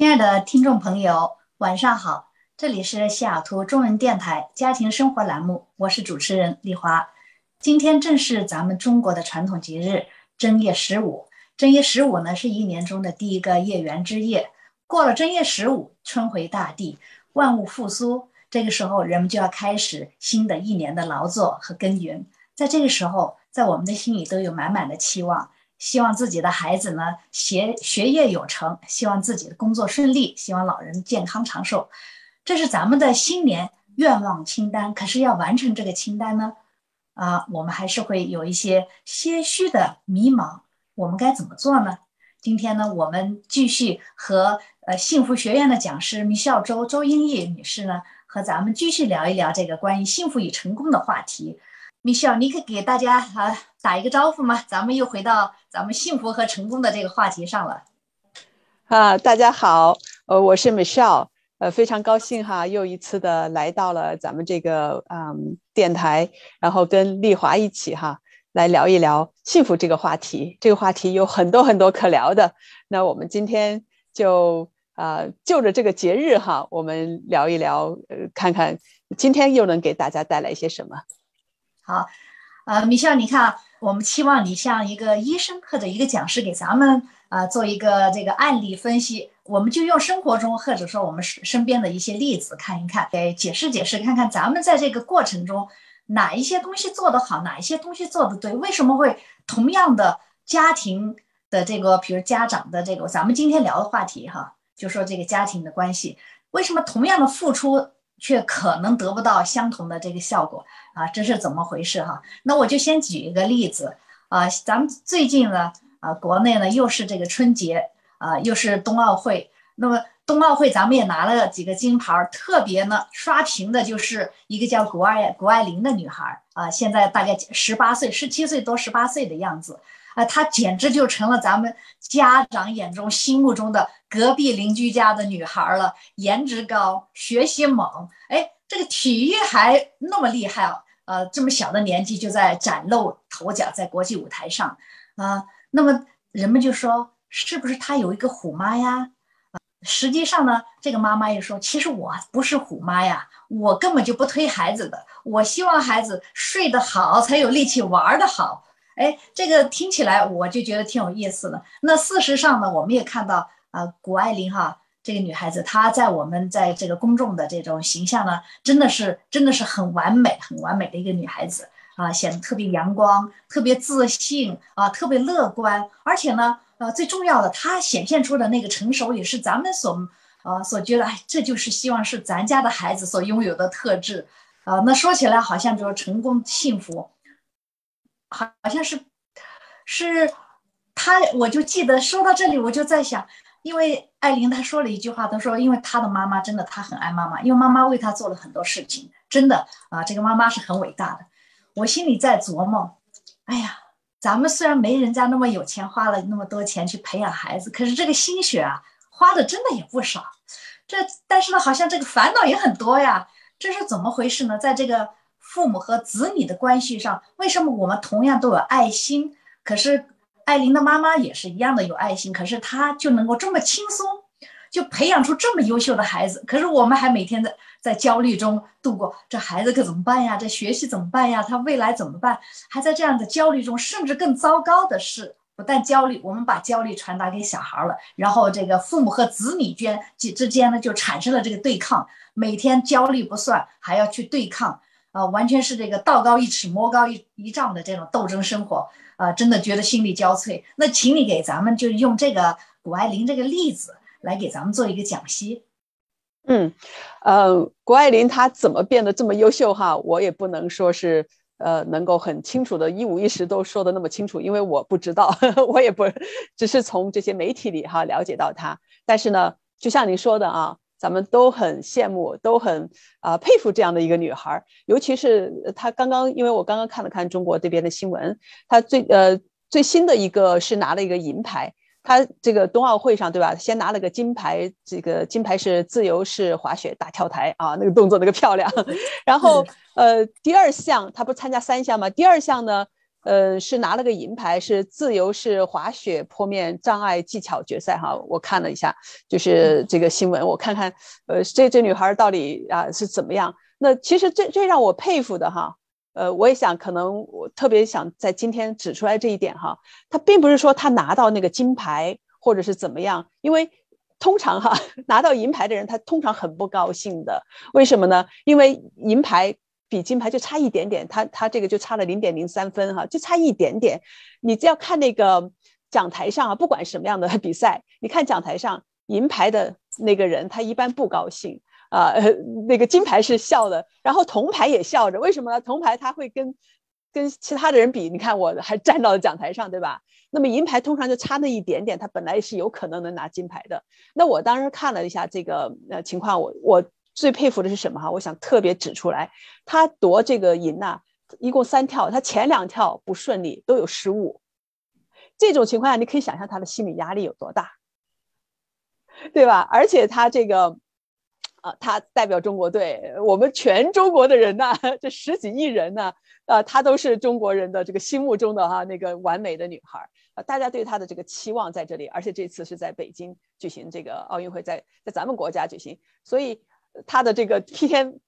亲爱的听众朋友，晚上好，这里是西雅图中文电台家庭生活栏目，我是主持人丽华。今天正是咱们中国的传统节日正月十五。正月十五呢，是一年中的第一个月圆之夜。过了正月十五，春回大地，万物复苏，这个时候人们就要开始新的一年的劳作和耕耘。在这个时候，在我们的心里都有满满的期望。希望自己的孩子呢学学业有成，希望自己的工作顺利，希望老人健康长寿，这是咱们的新年愿望清单。可是要完成这个清单呢，啊，我们还是会有一些些许的迷茫。我们该怎么做呢？今天呢，我们继续和呃幸福学院的讲师米孝周周英义女士呢，和咱们继续聊一聊这个关于幸福与成功的话题。米歇尔，你可以给大家啊打一个招呼吗？咱们又回到咱们幸福和成功的这个话题上了。啊，大家好，呃，我是 Michelle，呃，非常高兴哈，又一次的来到了咱们这个嗯电台，然后跟丽华一起哈来聊一聊幸福这个话题。这个话题有很多很多可聊的。那我们今天就啊就着这个节日哈，我们聊一聊，呃，看看今天又能给大家带来一些什么。好，呃，米笑，你看，我们期望你像一个医生或者一个讲师，给咱们啊做一个这个案例分析。我们就用生活中或者说我们身边的一些例子看一看，给解释解释，看看咱们在这个过程中哪一些东西做得好，哪一些东西做得对，为什么会同样的家庭的这个，比如家长的这个，咱们今天聊的话题哈，就说这个家庭的关系，为什么同样的付出？却可能得不到相同的这个效果啊，这是怎么回事哈？那我就先举一个例子啊，咱们最近呢啊，国内呢又是这个春节啊，又是冬奥会。那么冬奥会咱们也拿了几个金牌，特别呢刷屏的就是一个叫谷爱谷爱凌的女孩啊，现在大概十八岁，十七岁多，十八岁的样子。啊，她简直就成了咱们家长眼中、心目中的隔壁邻居家的女孩了。颜值高，学习猛，哎，这个体育还那么厉害啊！呃，这么小的年纪就在崭露头角，在国际舞台上啊。那么人们就说，是不是她有一个虎妈呀？实际上呢，这个妈妈也说，其实我不是虎妈呀，我根本就不推孩子的，我希望孩子睡得好，才有力气玩得好。哎，这个听起来我就觉得挺有意思的。那事实上呢，我们也看到啊，谷爱凌哈这个女孩子，她在我们在这个公众的这种形象呢，真的是真的是很完美、很完美的一个女孩子啊，显得特别阳光、特别自信啊，特别乐观。而且呢，呃，最重要的，她显现出的那个成熟，也是咱们所呃所觉得，哎，这就是希望是咱家的孩子所拥有的特质啊。那说起来好像就是成功幸福。好像是，是他，我就记得说到这里，我就在想，因为艾琳她说了一句话，她说，因为她的妈妈真的，她很爱妈妈，因为妈妈为她做了很多事情，真的啊，这个妈妈是很伟大的。我心里在琢磨，哎呀，咱们虽然没人家那么有钱，花了那么多钱去培养孩子，可是这个心血啊，花的真的也不少。这但是呢，好像这个烦恼也很多呀，这是怎么回事呢？在这个。父母和子女的关系上，为什么我们同样都有爱心？可是艾琳的妈妈也是一样的有爱心，可是她就能够这么轻松，就培养出这么优秀的孩子。可是我们还每天在在焦虑中度过，这孩子可怎么办呀？这学习怎么办呀？他未来怎么办？还在这样的焦虑中，甚至更糟糕的是，不但焦虑，我们把焦虑传达给小孩了，然后这个父母和子女间之间呢，就产生了这个对抗。每天焦虑不算，还要去对抗。啊，完全是这个道高一尺，魔高一一丈的这种斗争生活啊，真的觉得心力交瘁。那请你给咱们就用这个谷爱凌这个例子来给咱们做一个讲析。嗯，呃，谷爱凌她怎么变得这么优秀哈？我也不能说是呃能够很清楚的一五一十都说的那么清楚，因为我不知道，我也不只是从这些媒体里哈了解到她。但是呢，就像你说的啊。咱们都很羡慕，都很啊佩服这样的一个女孩，尤其是她刚刚，因为我刚刚看了看中国这边的新闻，她最呃最新的一个是拿了一个银牌，她这个冬奥会上对吧？先拿了个金牌，这个金牌是自由式滑雪大跳台啊，那个动作那个漂亮。然后呃第二项她不是参加三项吗？第二项呢呃，是拿了个银牌，是自由式滑雪坡面障碍技巧决赛哈。我看了一下，就是这个新闻，我看看，呃，这这女孩到底啊是怎么样？那其实最最让我佩服的哈，呃，我也想可能我特别想在今天指出来这一点哈，她并不是说她拿到那个金牌或者是怎么样，因为通常哈 拿到银牌的人他通常很不高兴的，为什么呢？因为银牌。比金牌就差一点点，他他这个就差了零点零三分哈，就差一点点。你只要看那个讲台上啊，不管什么样的比赛，你看讲台上银牌的那个人，他一般不高兴啊，那个金牌是笑的，然后铜牌也笑着。为什么呢？铜牌他会跟跟其他的人比，你看我还站到了讲台上，对吧？那么银牌通常就差那一点点，他本来是有可能能拿金牌的。那我当时看了一下这个呃情况，我我。最佩服的是什么哈？我想特别指出来，他夺这个银呐，一共三跳，他前两跳不顺利，都有失误。这种情况下，你可以想象他的心理压力有多大，对吧？而且他这个，啊，他代表中国队，我们全中国的人呐，这十几亿人呢，啊，他都是中国人的这个心目中的哈那个完美的女孩啊，大家对她的这个期望在这里，而且这次是在北京举行这个奥运会，在在咱们国家举行，所以。他的这个披天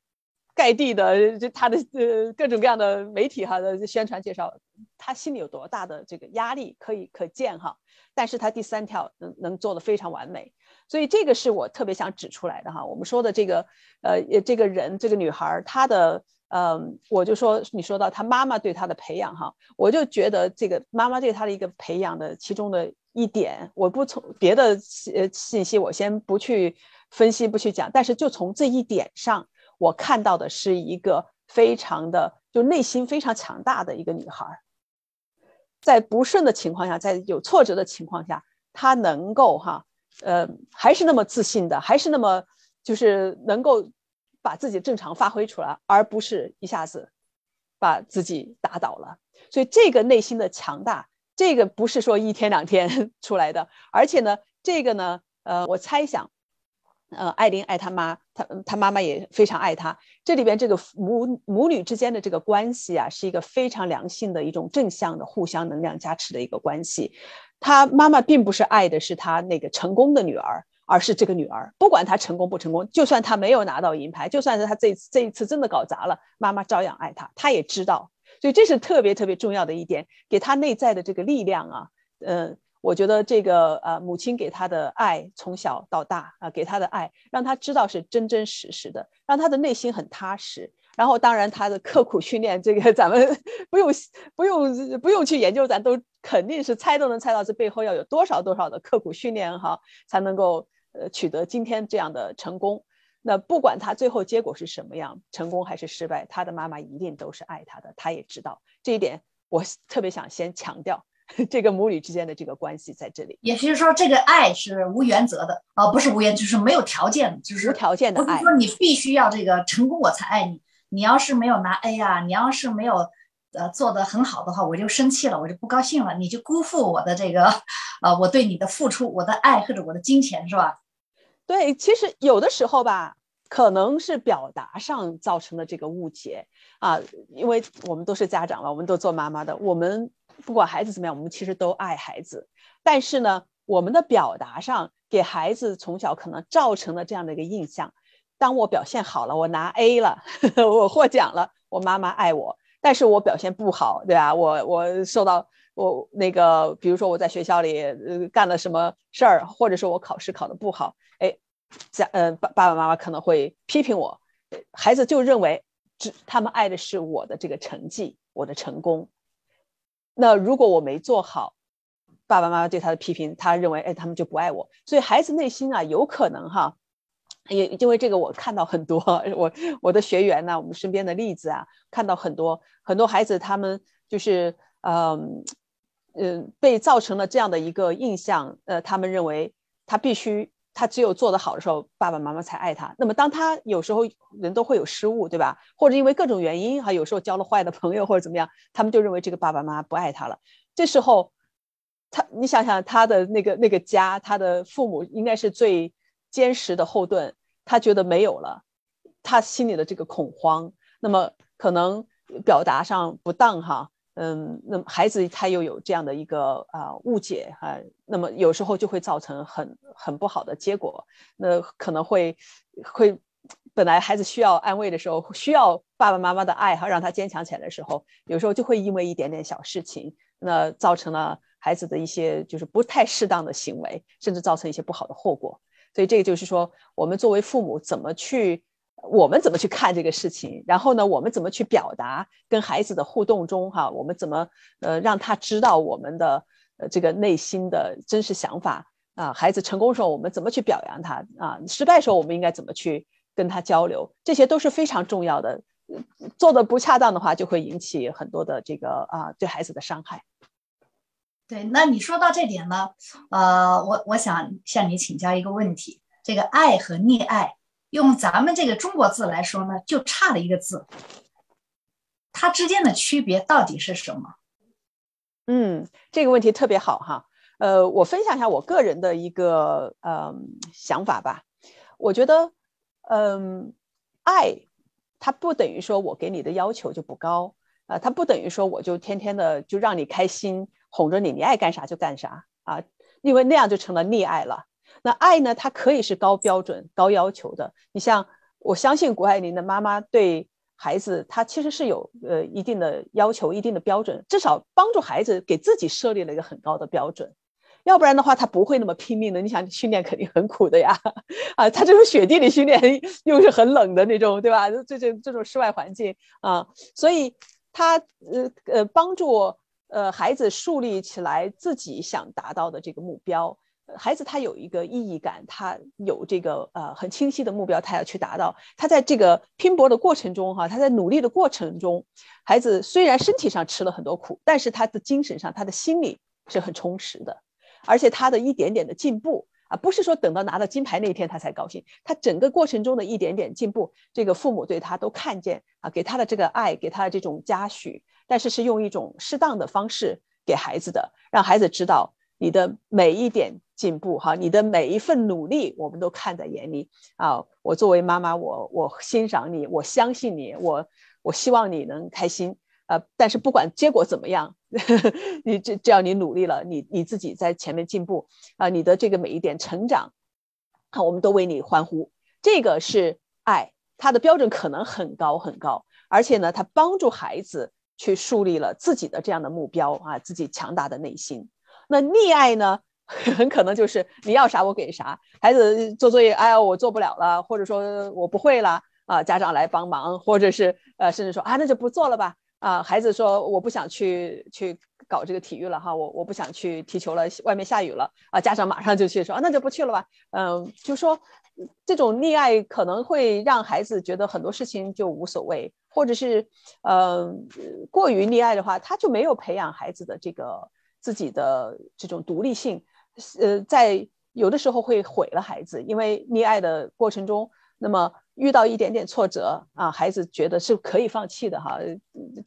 盖地的，就他的呃各种各样的媒体哈的宣传介绍，他心里有多大的这个压力可以可见哈。但是他第三条能能做的非常完美，所以这个是我特别想指出来的哈。我们说的这个呃这个人这个女孩她的嗯，我就说你说到她妈妈对她的培养哈，我就觉得这个妈妈对她的一个培养的其中的一点，我不从别的呃信息我先不去。分析不去讲，但是就从这一点上，我看到的是一个非常的就内心非常强大的一个女孩，在不顺的情况下，在有挫折的情况下，她能够哈呃还是那么自信的，还是那么就是能够把自己正常发挥出来，而不是一下子把自己打倒了。所以这个内心的强大，这个不是说一天两天 出来的，而且呢，这个呢，呃，我猜想。呃，艾琳爱他妈，他他妈妈也非常爱他。这里边这个母母女之间的这个关系啊，是一个非常良性的一种正向的互相能量加持的一个关系。他妈妈并不是爱的是他那个成功的女儿，而是这个女儿，不管他成功不成功，就算他没有拿到银牌，就算是他这这一次真的搞砸了，妈妈照样爱他。他也知道，所以这是特别特别重要的一点，给他内在的这个力量啊，嗯。我觉得这个呃，母亲给他的爱从小到大啊，给他的爱，让他知道是真真实实的，让他的内心很踏实。然后，当然他的刻苦训练，这个 咱们不用不用不用去研究，咱都肯定是猜都能猜到这背后要有多少多少的刻苦训练哈，才能够呃取得今天这样的成功。那不管他最后结果是什么样，成功还是失败，他的妈妈一定都是爱他的，他也知道这一点。我特别想先强调。这个母女之间的这个关系在这里，也就是说，这个爱是无原则的啊，不是无原，就是没有条件，就是无条件的爱。说你必须要这个成功我才爱你，你要是没有拿 A 呀，你要是没有呃做得很好的话，我就生气了，我就不高兴了，你就辜负我的这个呃我对你的付出，我的爱或者我的金钱是吧？对，其实有的时候吧，可能是表达上造成的这个误解啊，因为我们都是家长了，我们都做妈妈的，我们。不管孩子怎么样，我们其实都爱孩子。但是呢，我们的表达上给孩子从小可能造成了这样的一个印象：当我表现好了，我拿 A 了，我获奖了，我妈妈爱我；但是我表现不好，对吧？我我受到我那个，比如说我在学校里呃干了什么事儿，或者说我考试考得不好，哎，家呃爸爸爸妈妈可能会批评我，孩子就认为只他们爱的是我的这个成绩，我的成功。那如果我没做好，爸爸妈妈对他的批评，他认为，哎，他们就不爱我。所以孩子内心啊，有可能哈，也因为这个，我看到很多我我的学员呢，我们身边的例子啊，看到很多很多孩子，他们就是嗯嗯，被造成了这样的一个印象，呃，他们认为他必须。他只有做得好的时候，爸爸妈妈才爱他。那么，当他有时候人都会有失误，对吧？或者因为各种原因，哈，有时候交了坏的朋友或者怎么样，他们就认为这个爸爸妈妈不爱他了。这时候，他，你想想他的那个那个家，他的父母应该是最坚实的后盾，他觉得没有了，他心里的这个恐慌，那么可能表达上不当，哈，嗯，那么孩子他又有这样的一个啊误解哈，那么有时候就会造成很很不好的结果，那可能会会本来孩子需要安慰的时候，需要爸爸妈妈的爱哈，让他坚强起来的时候，有时候就会因为一点点小事情，那造成了孩子的一些就是不太适当的行为，甚至造成一些不好的后果。所以这个就是说，我们作为父母怎么去。我们怎么去看这个事情？然后呢，我们怎么去表达跟孩子的互动中，哈，我们怎么呃让他知道我们的呃这个内心的真实想法啊？孩子成功时候，我们怎么去表扬他啊？失败时候，我们应该怎么去跟他交流？这些都是非常重要的。做的不恰当的话，就会引起很多的这个啊对孩子的伤害。对，那你说到这点呢，呃，我我想向你请教一个问题：这个爱和溺爱。用咱们这个中国字来说呢，就差了一个字，它之间的区别到底是什么？嗯，这个问题特别好哈。呃，我分享一下我个人的一个呃想法吧。我觉得，嗯，爱它不等于说我给你的要求就不高啊，它不等于说我就天天的就让你开心，哄着你，你爱干啥就干啥啊，因为那样就成了溺爱了。那爱呢？它可以是高标准、高要求的。你像，我相信谷爱凌的妈妈对孩子，她其实是有呃一定的要求、一定的标准，至少帮助孩子给自己设立了一个很高的标准。要不然的话，他不会那么拼命的。你想训练肯定很苦的呀，啊，他这种雪地里训练又是很冷的那种，对吧？这这这种室外环境啊，所以他呃呃帮助呃孩子树立起来自己想达到的这个目标。孩子他有一个意义感，他有这个呃很清晰的目标，他要去达到。他在这个拼搏的过程中，哈，他在努力的过程中，孩子虽然身体上吃了很多苦，但是他的精神上，他的心理是很充实的。而且他的一点点的进步啊，不是说等到拿到金牌那一天他才高兴，他整个过程中的一点点进步，这个父母对他都看见啊，给他的这个爱，给他的这种嘉许，但是是用一种适当的方式给孩子的，让孩子知道你的每一点。进步哈，你的每一份努力我们都看在眼里啊！我作为妈妈，我我欣赏你，我相信你，我我希望你能开心呃，但是不管结果怎么样，你这只要你努力了，你你自己在前面进步啊，你的这个每一点成长啊，我们都为你欢呼。这个是爱，它的标准可能很高很高，而且呢，它帮助孩子去树立了自己的这样的目标啊，自己强大的内心。那溺爱呢？很可能就是你要啥我给啥，孩子做作业，哎呀我做不了了，或者说我不会了啊，家长来帮忙，或者是呃甚至说啊那就不做了吧啊，孩子说我不想去去搞这个体育了哈，我我不想去踢球了，外面下雨了啊，家长马上就去说啊那就不去了吧，嗯，就说这种溺爱可能会让孩子觉得很多事情就无所谓，或者是嗯过于溺爱的话，他就没有培养孩子的这个自己的这种独立性。呃，在有的时候会毁了孩子，因为溺爱的过程中，那么遇到一点点挫折啊，孩子觉得是可以放弃的哈，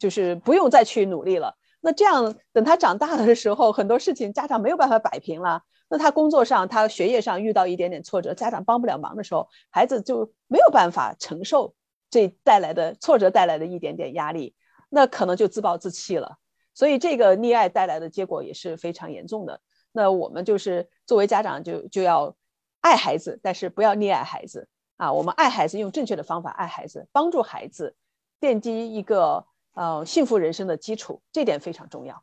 就是不用再去努力了。那这样等他长大了的时候，很多事情家长没有办法摆平了。那他工作上、他学业上遇到一点点挫折，家长帮不了忙的时候，孩子就没有办法承受这带来的挫折带来的一点点压力，那可能就自暴自弃了。所以这个溺爱带来的结果也是非常严重的。那我们就是作为家长，就就要爱孩子，但是不要溺爱孩子啊！我们爱孩子，用正确的方法爱孩子，帮助孩子奠基一个呃幸福人生的基础，这点非常重要。